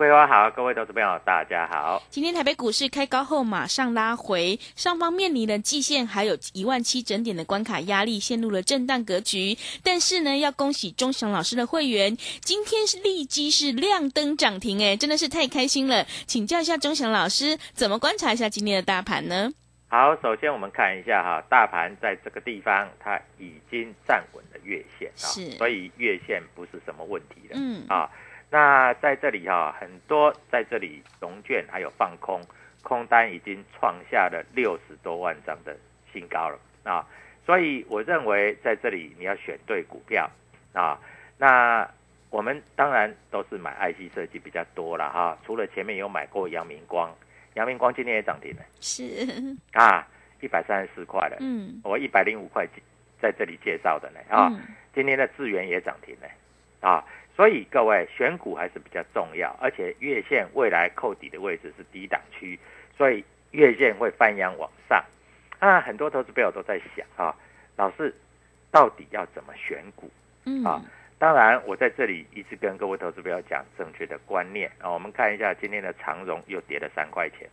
桂花好，各位投资朋友大家好。今天台北股市开高后马上拉回，上方面临的季线还有一万七整点的关卡压力，陷入了震荡格局。但是呢，要恭喜钟祥老师的会员，今天是立即是亮灯涨停，哎，真的是太开心了。请教一下钟祥老师，怎么观察一下今天的大盘呢？好，首先我们看一下哈，大盘在这个地方它已经站稳了月线啊，是所以月线不是什么问题的。嗯啊，那在这里哈，很多在这里融券还有放空，空单已经创下了六十多万张的新高了啊，所以我认为在这里你要选对股票啊。那我们当然都是买 IC 设计比较多了哈，除了前面有买过阳明光，阳明光今天也涨停了。是，啊，一百三十四块了，嗯。我一百零五块在这里介绍的呢啊。嗯。今天的智源也涨停了啊，所以各位选股还是比较重要，而且月线未来扣底的位置是低档区，所以月线会翻扬往上。啊，很多投资朋友都在想啊，老师到底要怎么选股？嗯啊当然，我在这里一直跟各位投资朋友讲正确的观念啊。我们看一下今天的长荣又跌了三块钱，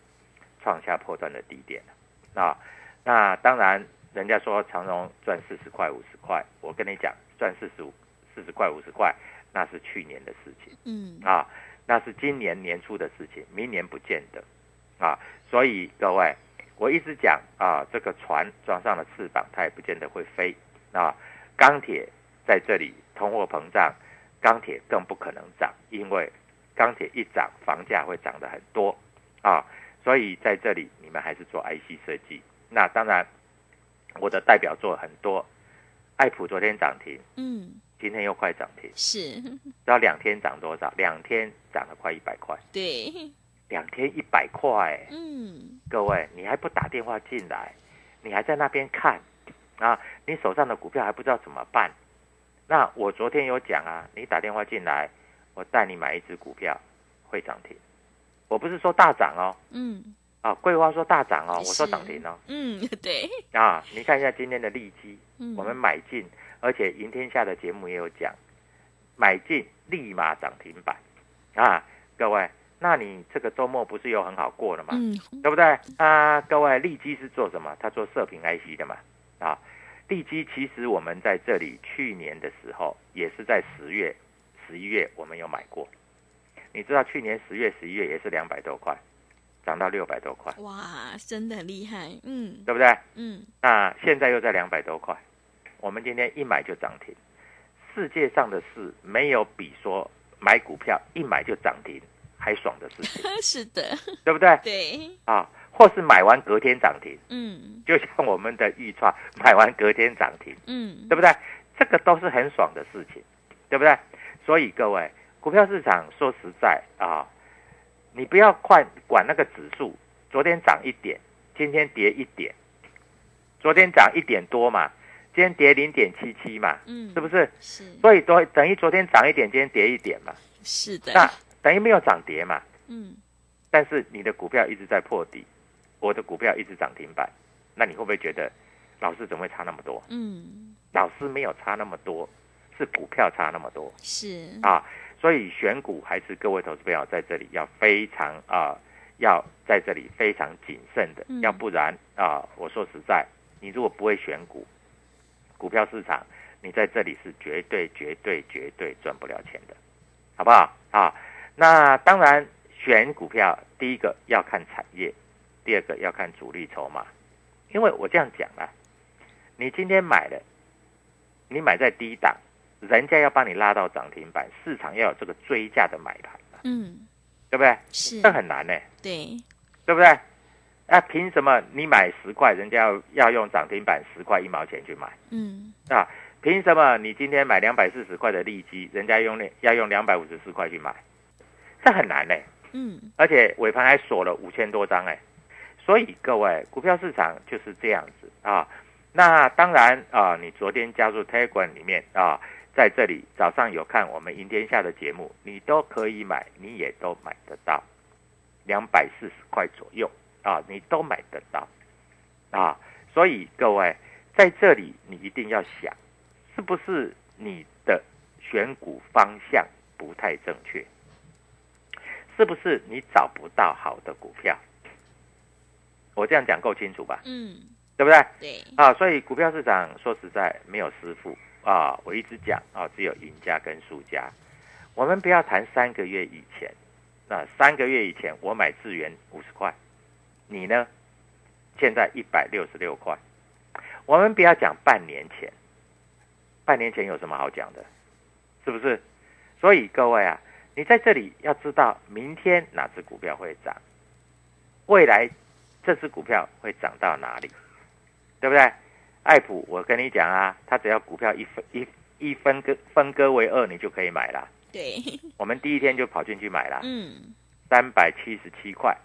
创下破断的低点了啊。那当然，人家说长荣赚四十块、五十块，我跟你讲，赚四十五、四十块、五十块，那是去年的事情嗯啊，那是今年年初的事情，明年不见得啊。所以各位，我一直讲啊，这个船装上了翅膀，它也不见得会飞啊。钢铁在这里通货膨胀，钢铁更不可能涨，因为钢铁一涨，房价会涨得很多啊。所以在这里，你们还是做 IC 设计。那当然，我的代表作很多，爱普昨天涨停，嗯今天又快涨停，是，知道两天涨多少？两天涨了快一百块，对，两天一百块，嗯。各位，你还不打电话进来，你还在那边看啊？你手上的股票还不知道怎么办？那我昨天有讲啊，你打电话进来，我带你买一只股票会涨停，我不是说大涨哦，嗯。啊，桂花说大涨哦，我说是涨停哦，嗯，对，啊，你看一下今天的利基，嗯。我们买进，而且赢天下的节目也有讲，买进立马涨停板啊，各位，那你这个周末不是又很好过了吗？嗯对不对啊？各位，利基是做什么？他做射频 IC 的嘛啊。利基其实我们在这里去年的时候也是在十月、十一月我们有买过，你知道去年十月、十一月也是两百多块，涨到六百多块，哇，真的很厉害，嗯对不对？嗯那现在又在两百多块，我们今天一买就涨停。世界上的事没有比说买股票一买就涨停还爽的事情，是的，对不对？对，啊，或是买完隔天涨停，嗯就像我们的预创买完隔天涨停，嗯对不对？这个都是很爽的事情，对不对？所以各位，股票市场说实在啊，你不要管管那个指数，昨天涨一点，今天跌一点，昨天涨一点多嘛，今天跌零点七七嘛，嗯，是不是？是所以昨等于昨天涨一点，今天跌一点嘛，是的，那等于没有涨跌嘛。嗯但是你的股票一直在破底，我的股票一直涨停板，那你会不会觉得老师怎么会差那么多？嗯老师没有差那么多，是股票差那么多是啊。所以选股还是各位投资朋友在这里要非常啊，要在这里非常谨慎的，嗯要不然啊，我说实在，你如果不会选股，股票市场你在这里是绝对绝对绝对赚不了钱的，好不好啊？那当然选股票，第一个要看产业，第二个要看主力筹码，因为我这样讲啊，你今天买了，你买在低档。人家要帮你拉到涨停板，市场要有这个追价的买盘嘛，嗯对不对？是这很难呢、对对不对？那、凭什么你买十块，人家要要用涨停板十块一毛钱去买嗯啊？凭什么你今天买两百四十块的利基，人家用那要用两百五十四块去买？这很难呢、嗯而且尾盘还锁了五千多张哎、所以各位股票市场就是这样子啊。那当然啊，你昨天加入 Telegram 里面啊，在这里早上有看我们赢天下的节目，你都可以买，你也都买得到，两百四十块左右啊，你都买得到啊。所以各位在这里你一定要想，是不是你的选股方向不太正确？是不是你找不到好的股票？我这样讲够清楚吧？嗯对不对？对啊，所以股票市场说实在没有师傅啊，我一直讲啊，只有赢家跟输家。我们不要谈三个月以前，那三个月以前我买智源五十块，你呢？现在一百六十六块。我们不要讲半年前，半年前有什么好讲的？是不是？所以各位啊，你在这里要知道明天哪只股票会涨，未来这只股票会涨到哪里，对不对？爱普，我跟你讲啊，它只要股票一分一一分割分割为二，你就可以买了。对我们第一天就跑进去买了，嗯三百七十七块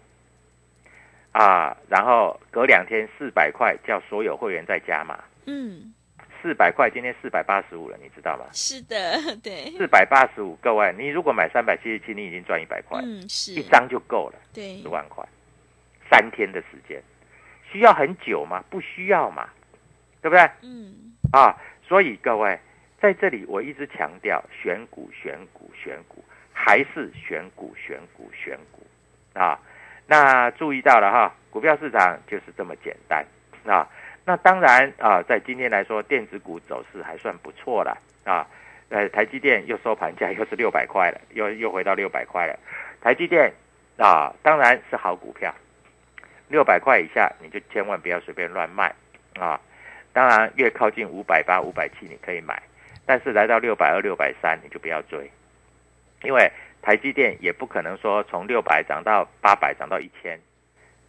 啊，然后隔两天四百块，叫所有会员再加码，嗯四百块，今天四百八十五了，你知道吗？是的 对四百八十五，各位，你如果买三百七十七，你已经赚一百块，嗯是一张就够了，对十万块，三天的时间，需要很久吗？不需要嘛，对不对？嗯啊，所以各位在这里，我一直强调选股、选股、选股，还是选股、选股、选股啊。那注意到了哈，股票市场就是这么简单啊。那当然啊，在今天来说，电子股走势还算不错了啊。呃，台积电又收盘价又是六百块了，又又回到六百块了。台积电啊，当然是好股票，六百块以下你就千万不要随便乱卖啊。当然，越靠近五百八、五百七你可以买，但是来到六百二、六百三你就不要追，因为台积电也不可能说从六百涨到八百涨到一千，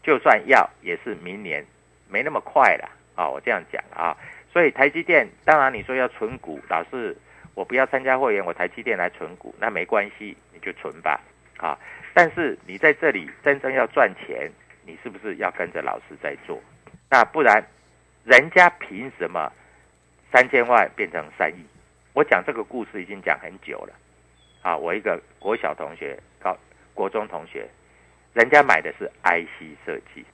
就算要也是明年没那么快了啊！我这样讲啊，所以台积电当然你说要存股，老是我不要参加会员，我台积电来存股，那没关系，你就存吧啊！但是你在这里真正要赚钱，你是不是要跟着老师在做？那不然。人家凭什么三千万变成三亿？我讲这个故事已经讲很久了啊！我一个国小同学、高国中同学，人家买的是 IC 设计，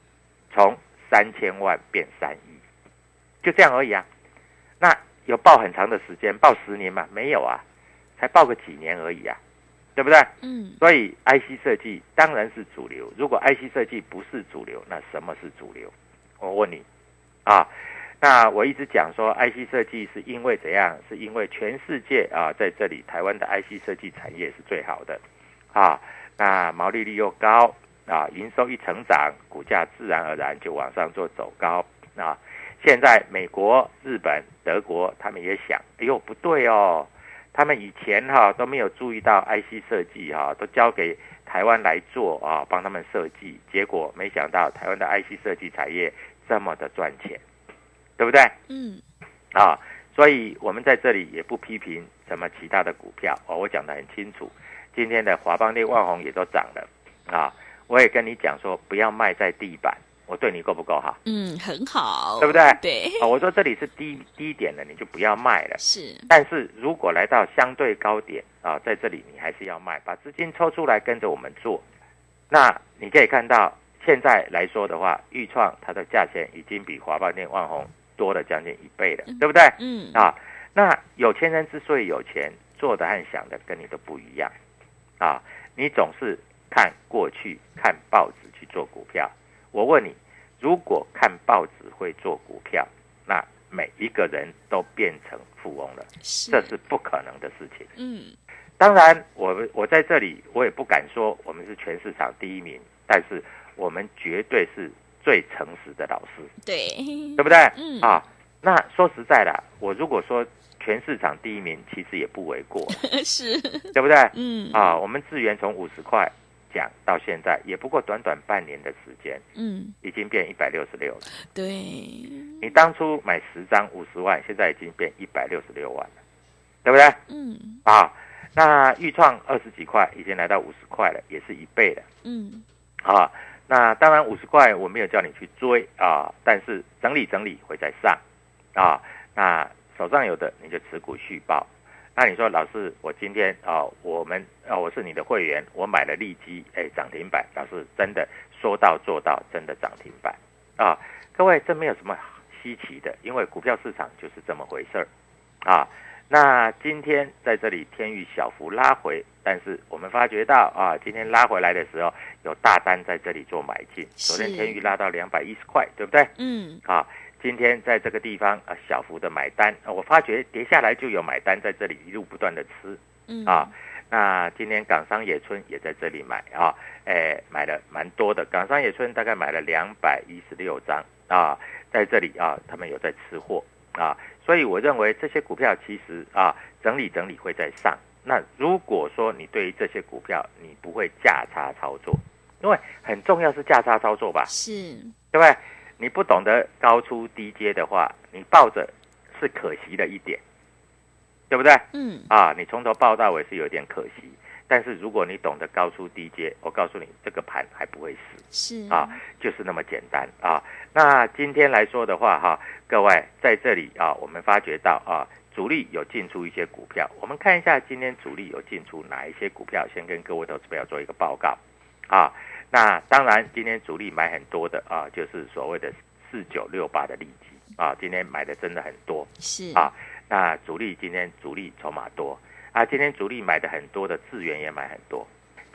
从三千万变三亿，就这样而已啊。那有报很长的时间，报十年嘛？没有啊，才报个几年而已啊，对不对？嗯所以 IC 设计当然是主流。如果 IC 设计不是主流，那什么是主流？我问你。啊，那我一直讲说，IC 设计是因为怎样？是因为全世界啊，在这里台湾的 IC 设计产业是最好的，啊，那毛利率又高，啊，营收一成长，股价自然而然就往上做走高，啊，现在美国、日本、德国他们也想，哎呦不对哦，他们以前哈、都没有注意到 IC 设计哈、都交给台湾来做啊，帮他们设计，结果没想到台湾的 IC 设计产业。这么的赚钱，对不对？嗯啊，所以我们在这里也不批评什么其他的股票哦，我讲的很清楚。今天的华邦电、万宏也都涨了啊，我也跟你讲说不要卖在地板，我对你够不够好？嗯，很好，对不对对，啊，我说这里是低低点的，你就不要卖了。是，但是如果来到相对高点啊，在这里你还是要卖，把资金抽出来跟着我们做。那你可以看到，现在来说的话，豫创它的价钱已经比华邦电、万宏多了将近一倍了，对不对？嗯，啊，那有钱人之所以有钱，做的和想的跟你都不一样啊。你总是看过去看报纸去做股票。我问你，如果看报纸会做股票，那每一个人都变成富翁了，是，这是不可能的事情。嗯，当然，我们我在这里我也不敢说我们是全市场第一名，但是我们绝对是最诚实的老师，对，对不对？嗯。啊，那说实在的，我如果说全市场第一名，其实也不为过，是，对不对？嗯，啊，我们智源从五十块讲到现在，也不过短短半年的时间，嗯，已经变一百六十六了。对，你当初买十张五十万，现在已经变一百六十六万了，对不对？嗯，啊，那预创二十几块，已经来到五十块了，也是一倍了。嗯，啊，那当然五十块我没有叫你去追啊，但是整理整理会再上啊。那手上有的你就持股续报。那你说老师，我今天啊，我们啊，我是你的会员，我买了利基，哎，涨停板，老师真的说到做到，真的涨停板啊！各位，这没有什么稀奇的，因为股票市场就是这么回事儿啊。那今天在这里天域小幅拉回，但是我们发觉到啊，今天拉回来的时候有大单在这里做买进。昨天天宇拉到两百一十块，对不对？嗯，啊，今天在这个地方啊小幅的买单，啊我发觉跌下来就有买单在这里一路不断的吃嗯，啊。那今天港商野村也在这里买啊，诶，买了蛮多的。港商野村大概买了两百一十六张啊，在这里啊，他们有在吃货啊，所以我认为这些股票其实啊整理整理会在上。那如果说你对于这些股票你不会价差操作，因为很重要是价差操作吧，是，对不对？你不懂得高出低阶的话，你抱着是可惜的一点，对不对？嗯，啊，你从头抱到尾是有点可惜。但是如果你懂得高出低阶，我告诉你，这个盘还不会死是，啊，就是那么简单啊。那今天来说的话，哈、各位在这里啊，我们发觉到啊，主力有进出一些股票，我们看一下今天主力有进出哪一些股票，先跟各位投资朋友做一个报告啊。那当然，今天主力买很多的啊，就是所谓的四九六八的利基啊，今天买的真的很多是，啊。那主力今天主力筹码多啊，今天主力买的很多的智源也买很多，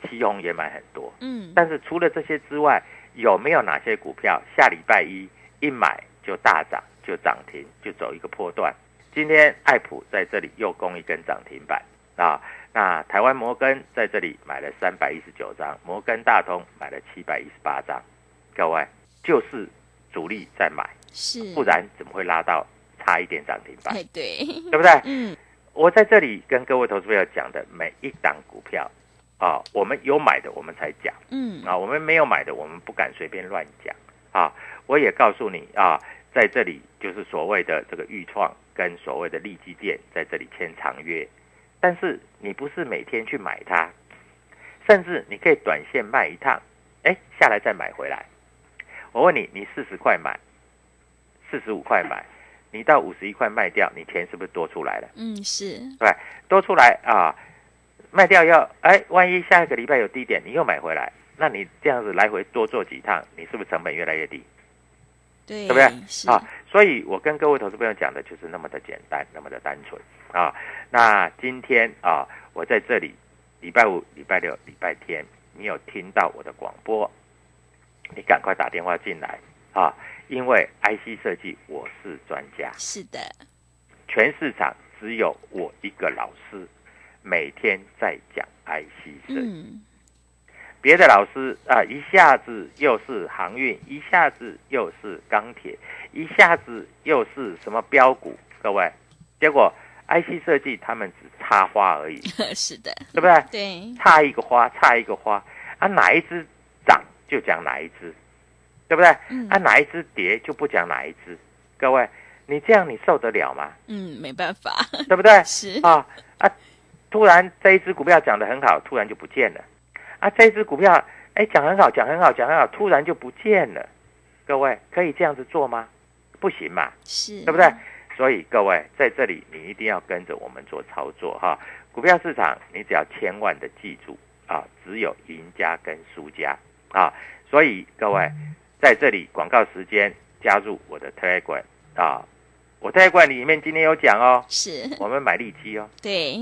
旗宏也买很多。嗯，但是除了这些之外，有没有哪些股票下礼拜一一买就大涨，就涨停，就走一个破段？今天爱普在这里又攻一根涨停板啊！那台湾摩根在这里买了三百一十九张，摩根大通买了七百一十八张，各位就是主力在买，是，不然怎么会拉到差一点涨停板？哎，对，对不对？嗯，我在这里跟各位投资朋友讲的每一档股票啊，我们有买的我们才讲。嗯，啊，我们没有买的，我们不敢随便乱讲啊。我也告诉你啊，在这里就是所谓的这个预创跟所谓的利基店在这里签长约，但是你不是每天去买它，甚至你可以短线卖一趟，哎，下来再买回来。我问你，你四十块买，四十五块买，你到五十一块卖掉，你钱是不是多出来了？嗯，是，对，多出来啊，卖掉要哎，万一下一个礼拜有低点，你又买回来，那你这样子来回多做几趟，你是不是成本越来越低？对，对不对？是，啊，所以我跟各位投资朋友讲的就是那么的简单，那么的单纯啊。那今天啊，我在这里，礼拜五、礼拜六、礼拜天，你有听到我的广播，你赶快打电话进来啊，因为 IC 设计我是专家，是的，全市场只有我一个老师，每天在讲 IC 设计。嗯，别的老师啊、一下子又是航运，一下子又是钢铁，一下子又是什么标股，各位，结果 IC 设计他们只插花而已，是的，对不对？对，插一个花，插一个花，啊，哪一只涨就讲哪一只，对不对？嗯啊，哪一只跌就不讲哪一只。各位，你这样你受得了吗？嗯，没办法，对不对？是啊啊！突然这一只股票讲得很好，突然就不见了。啊，这一只股票哎讲很好，讲很好，讲很好，突然就不见了。各位可以这样子做吗？不行嘛，是，对不对？所以各位在这里你一定要跟着我们做操作哈。股票市场你只要千万的记住啊，只有赢家跟输家啊。所以各位在这里广告时间加入我的 Telegram 啊，我 Telegram 里面今天有讲哦，是，我们买利基哦，对，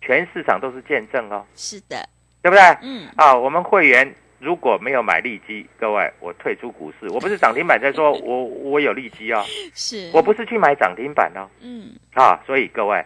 全市场都是见证哦，是的，对不对？嗯，啊，我们会员如果没有买利基，各位我退出股市，我不是涨停板在说 我我有利基哦，是，我不是去买涨停板哦，嗯，啊，所以各位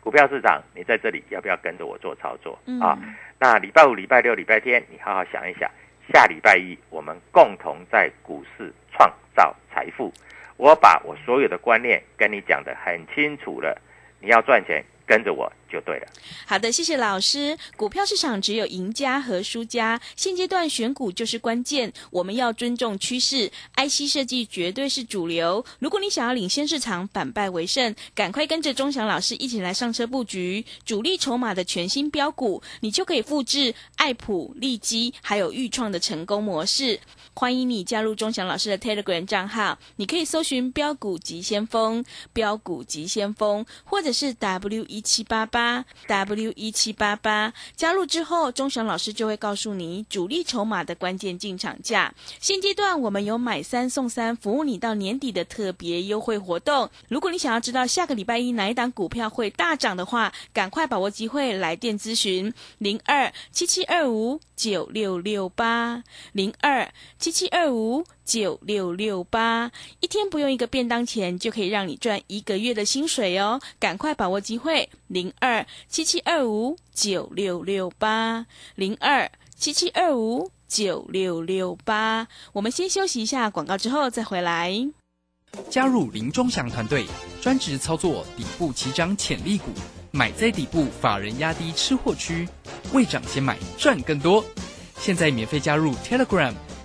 股票市场你在这里要不要跟着我做操作嗯啊？那礼拜五、礼拜六、礼拜天，你好好想一想，下礼拜一我们共同在股市创造财富。我把我所有的观念跟你讲的很清楚了，你要赚钱，跟着我就对了。好的，谢谢老师。股票市场只有赢家和输家，现阶段选股就是关键。我们要尊重趋势，IC 设计绝对是主流。如果你想要领先市场，反败为胜，赶快跟着钟祥老师一起来上车布局主力筹码的全新标股，你就可以复制爱普、利基还有豫创的成功模式。欢迎你加入钟祥老师的 Telegram 账号，你可以搜寻“标股急先锋”、“标股急先锋”，或者是 W 一七八八八 W 一七八八。加入之后，钟祥老师就会告诉你主力筹码的关键进场价。现阶段我们有买三送三，服务你到年底的特别优惠活动。如果你想要知道下个礼拜一哪一档股票会大涨的话，赶快把握机会来电咨询零二七七二五九六六八零二七七二五九六六八，一天不用一个便当钱，就可以让你赚一个月的薪水哦！赶快把握机会，零二七七二五九六六八，零二七七二五九六六八。我们先休息一下广告，之后再回来。加入林中祥团队，专职操作底部起涨潜力股，买在底部，法人压低吃货区，未涨先买赚更多。现在免费加入 Telegram，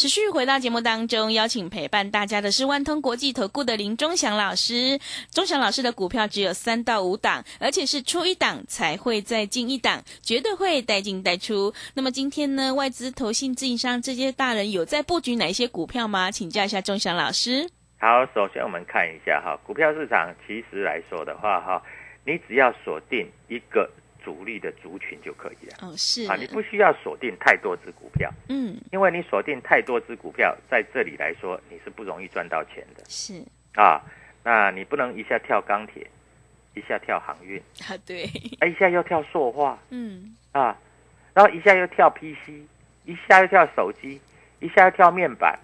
持续回到节目当中，邀请陪伴大家的是万通国际投顾的林忠祥老师。忠祥老师的股票只有三到五档，而且是出一档才会再进一档，绝对会带进带出。那么今天呢，外资、投信、自营商这些大人有在布局哪一些股票吗？请教一下忠祥老师。好，首先我们看一下哈，股票市场其实来说的话哈，你只要锁定一个主力的族群就可以了。哦，是。啊，你不需要锁定太多只股票，嗯，因为你锁定太多只股票，在这里来说你是不容易赚到钱的。是。啊。那你不能一下跳钢铁，一下跳航运，啊，对，啊一下又跳塑化。嗯，啊，然后一下又跳 PC，一下又跳手机，一下又跳面板，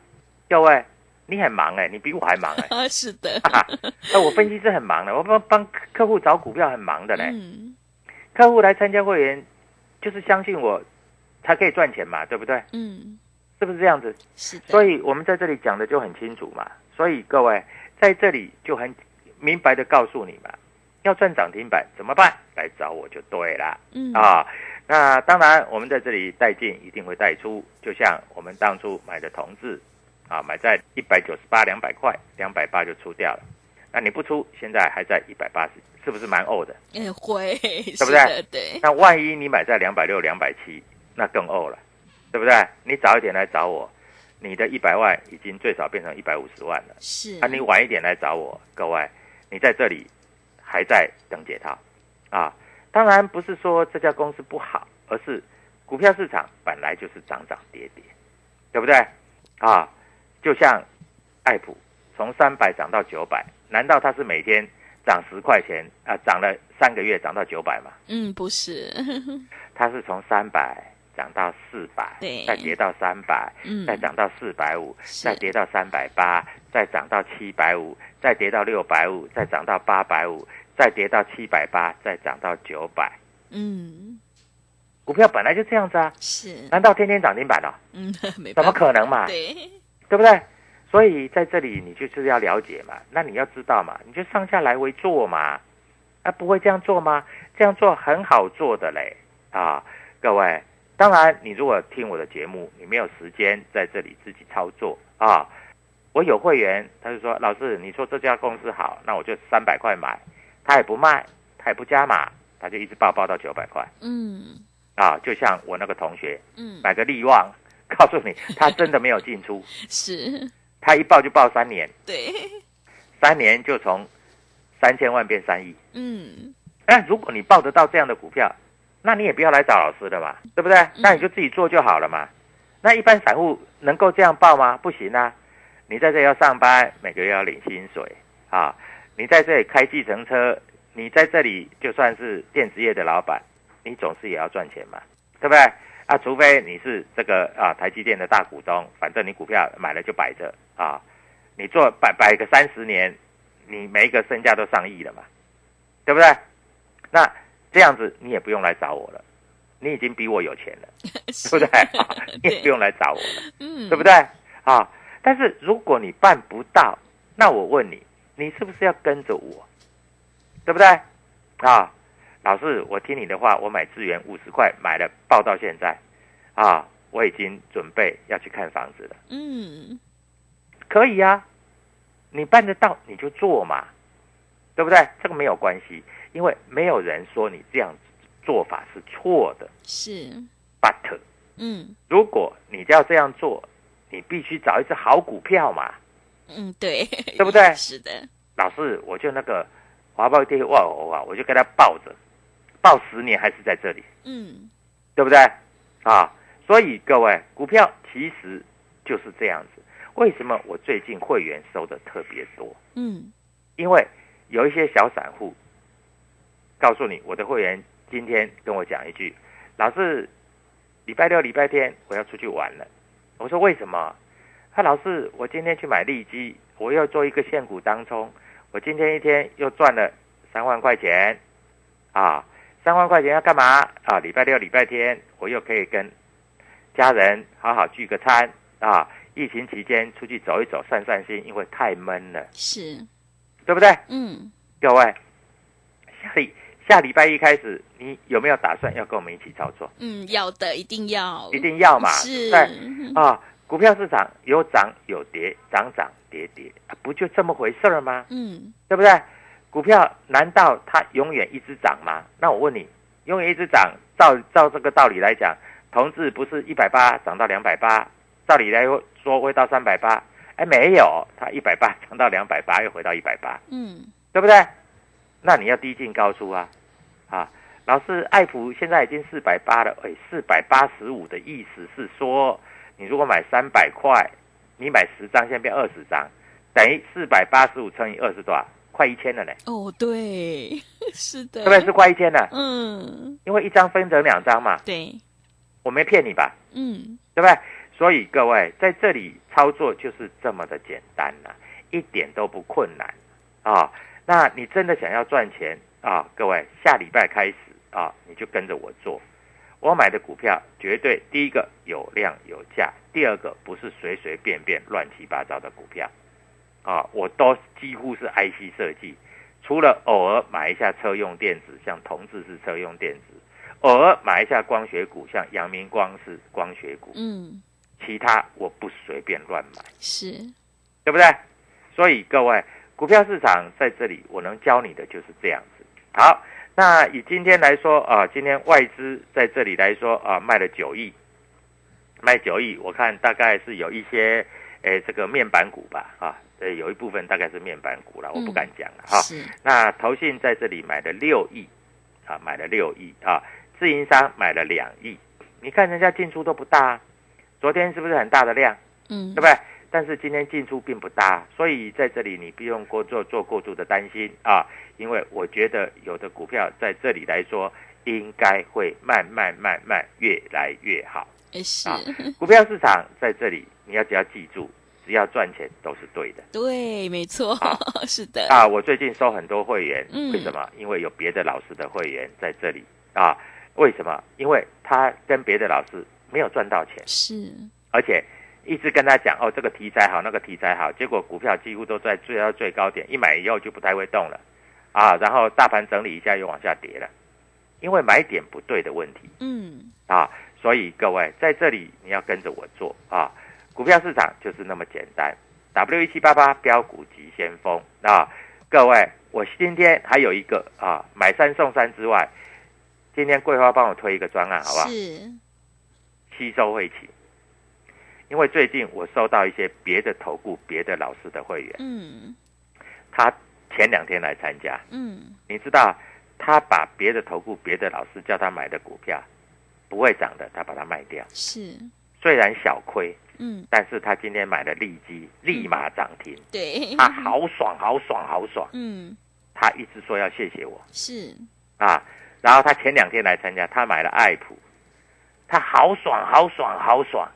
各位你很忙哎、你比我还忙 哎、啊，是的，那我分析师很忙的，我帮帮客户找股票很忙的嘞。嗯，客户来参加会员，就是相信我，才可以赚钱嘛，对不对？嗯，是不是这样子？是的，所以我们在这里讲的就很清楚嘛。所以各位在这里就很明白的告诉你嘛，要赚涨停板怎么办？来找我就对了嗯，啊。那当然，我们在这里带进一定会带出，就像我们当初买的同志啊，买在一百九十八、两百块，两百八就出掉了。那你不出，现在还在一百八十，是不是蛮呕的？哎，会，对不对对，那万一你买在两百六、两百七，那更呕了，对不对？你早一点来找我，你的一百万已经最少变成一百五十万了。是，啊，你晚一点来找我，各位，你在这里还在等解套啊。当然不是说这家公司不好，而是股票市场本来就是涨涨跌跌，对不对？啊，就像爱普从三百涨到九百，难道它是每天涨十块钱啊？涨了三个月涨到九百吗？嗯，不是，它是从三百涨到四百对，再跌到三百，嗯，再涨到四百五，再跌到三百八，再涨到七百五，再跌到六百五，再涨到八百五，再跌到七百八，再涨到九百。嗯，股票本来就这样子啊，是，难道天天涨停板了、嗯，没怎么，可能嘛？对，对不对？所以在这里你就是要了解嘛，那你要知道嘛，你就上下来回做嘛，啊，不会这样做吗？这样做很好做的嘞，啊，各位，当然你如果听我的节目，你没有时间在这里自己操作。啊，我有会员，他就说老师，你说这家公司好，那我就三百块买，他也不卖，他也不加码，他就一直报报到九百块，嗯。啊，就像我那个同学嗯，买个利旺，告诉你他真的没有进出，是，他一报就报三年。对，三年就从三千万变三亿。嗯哎，如果你报得到这样的股票，那你也不要来找老师了嘛，对不对？那你就自己做就好了嘛。那一般散户能够这样报吗？不行啊！你在这里要上班，每个月要领薪水啊！你在这里开计程车，你在这里就算是电子业的老板，你总是也要赚钱嘛，对不对？啊，除非你是这个啊台积电的大股东，反正你股票买了就摆着啊，你做摆摆个三十年，你每一个身价都上亿了嘛，对不对？那这样子你也不用来找我了，你已经比我有钱了，对不对？啊你也不用来找我了，嗯，对不对？啊，但是如果你办不到，那我问你，你是不是要跟着我？对不对？啊，老师，我听你的话，我买资源五十块买了，报到现在，啊，我已经准备要去看房子了。嗯可以啊，你办得到你就做嘛，对不对？这个没有关系，因为没有人说你这样做法是错的。是，But 嗯如果你要这样做，你必须找一只好股票嘛。嗯对，对不对 是的，老师，我就那个华邦电万欧啊，我就给他抱着，抱十年还是在这里，嗯对不对？啊，所以各位，股票其实就是这样子。为什么我最近会员收的特别多？嗯因为有一些小散户告诉你，我的会员今天跟我讲一句：“老师，礼拜六、礼拜天我要出去玩了。”我说：“为什么？”他老师，我今天去买利基，我要做一个现股当冲，我今天一天又赚了三万块钱，啊，三万块钱要干嘛？啊，礼拜六、礼拜天我又可以跟家人好好聚个餐啊。疫情期间出去走一走，散散心，因为太闷了，是，对不对？嗯各位，下礼下礼拜一开始，你有没有打算要跟我们一起操作？嗯，要的一定要，一定要嘛，是，对？啊，股票市场有涨有跌，涨涨跌跌，啊不就这么回事儿吗？嗯对不对？股票难道它永远一直涨吗？那我问你，永远一直涨，照照这个道理来讲，同志不是一百八涨到两百八，照理来说会到三百八，哎，没有，它一百八 涨到两百八，又回到一百八，嗯对不对？那你要低进高出啊！啊，老师，爱普现在已经四百八了，哎，四百八十五的意思是说，你如果买三百块，你买十张，现在变二十张，等于四百八十五乘以二是多少？快一千了呢，哦对，是的，对不对？是快一千了，嗯因为一张分成两张嘛，对，我没骗你吧？嗯对不对？所以各位在这里操作就是这么的简单呐、一点都不困难啊。那你真的想要赚钱啊？各位，下礼拜开始啊，你就跟着我做。我买的股票绝对第一个有量有价，第二个不是随随便便乱七八糟的股票啊，我都几乎是 IC 设计，除了偶尔买一下车用电子，像同志是车用电子，偶尔买一下光学股，像阳明光是光学股，嗯其他我不随便乱买，是，对不对？所以各位，股票市场在这里，我能教你的就是这样子。好，那以今天来说啊，今天外资在这里来说啊，卖了九亿，卖九亿，我看大概是有一些诶这个面板股吧，啊，呃，有一部分大概是面板股了，我不敢讲了哈。是，那投信在这里买了六亿，啊，买了六亿啊，自营商买了两亿，你看人家进出都不大、啊，昨天是不是很大的量？嗯对不对？但是今天进出并不大，所以在这里你不用过做做过度的担心啊，因为我觉得有的股票在这里来说，应该会慢慢慢慢越来越好。也是，啊股票市场在这里，你要只要记住，只要赚钱都是对的对，没错，是的，啊！我最近收很多会员，嗯为什么？因为有别的老师的会员在这里啊。为什么？因为他跟别的老师没有赚到钱。是，而且一直跟他讲哦，这个题材好，那个题材好，结果股票几乎都在最到最高点，一买以后就不太会动了，啊，然后大盘整理一下又往下跌了，因为买点不对的问题嗯，啊，所以各位在这里你要跟着我做啊，股票市场就是那么简单，W 一七八八标股急先锋。啊，各位，我今天还有一个啊，买三送三之外，今天桂花帮我推一个专案，好不好？是，吸收会起，因为最近我收到一些别的投顾、别的老师的会员，嗯。他前两天来参加，嗯，你知道他把别的投顾、别的老师叫他买的股票不会涨的，他把它卖掉，是，虽然小亏，嗯，但是他今天买了利基，立马涨停，对，他好爽，好爽，好爽，嗯，他一直说要谢谢我。是，啊，然后他前两天来参加，他买了爱普，他好爽，好爽，好爽，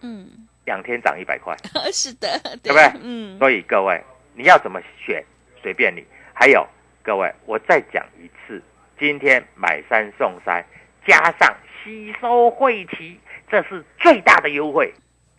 嗯，两天涨一百块。是的，对不对？嗯，所以各位，你要怎么选随便你。还有各位，我再讲一次，今天买三送三，加上吸收会期，这是最大的优惠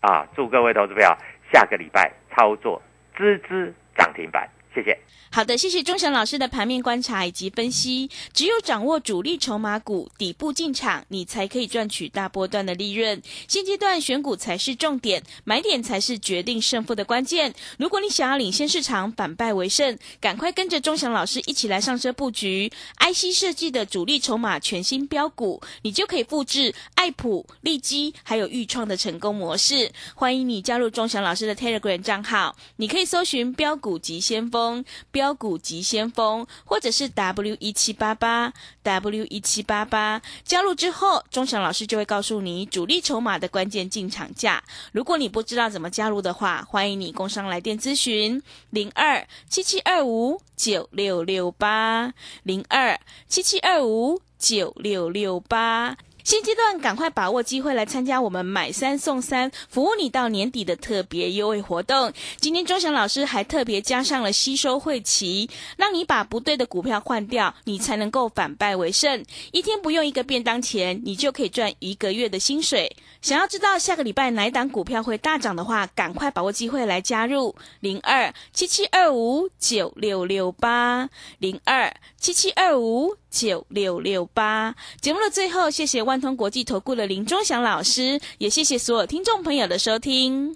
啊！祝各位投资朋友下个礼拜操作支支涨停板，谢谢。好的，谢谢钟祥老师的盘面观察以及分析。只有掌握主力筹码股底部进场，你才可以赚取大波段的利润。现阶段选股才是重点，买点才是决定胜负的关键。如果你想要领先市场，反败为胜，赶快跟着钟祥老师一起来上车布局 IC 设计的主力筹码全新标股，你就可以复制爱普、利基还有豫创的成功模式。欢迎你加入钟祥老师的 Telegram 账号，你可以搜寻标股及先锋。标股急先锋，或者是 W 一七八八 W 一七八八，加入之后，钟祥老师就会告诉你主力筹码的关键进场价。如果你不知道怎么加入的话，欢迎你工商来电咨询零二七七二五九六六八零二七七二五九六六八。现阶段赶快把握机会来参加我们买三送三，服务你到年底的特别优惠活动。今天钟祥老师还特别加上了吸收会期，让你把不对的股票换掉，你才能够反败为胜。一天不用一个便当钱，你就可以赚一个月的薪水。想要知道下个礼拜哪档股票会大涨的话，赶快把握机会来加入零二七七二五九六六八零二七七二五九六六八。节目的最后，谢谢万通国际投顾的林忠祥老师，也谢谢所有听众朋友的收听。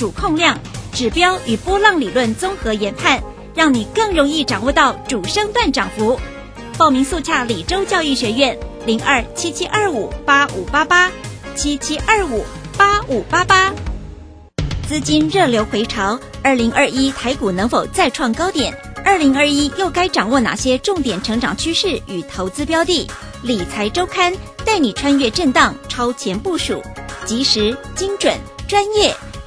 主控量、指标与波浪理论综合研判，让你更容易掌握到主升段涨幅。报名速洽李州教育学院零二七七二五八五八八七七二五八五八八。资金热流回潮，二零二一台股能否再创高点？二零二一又该掌握哪些重点成长趋势与投资标的？理财周刊带你穿越震荡，超前部署，及时、精准、专业，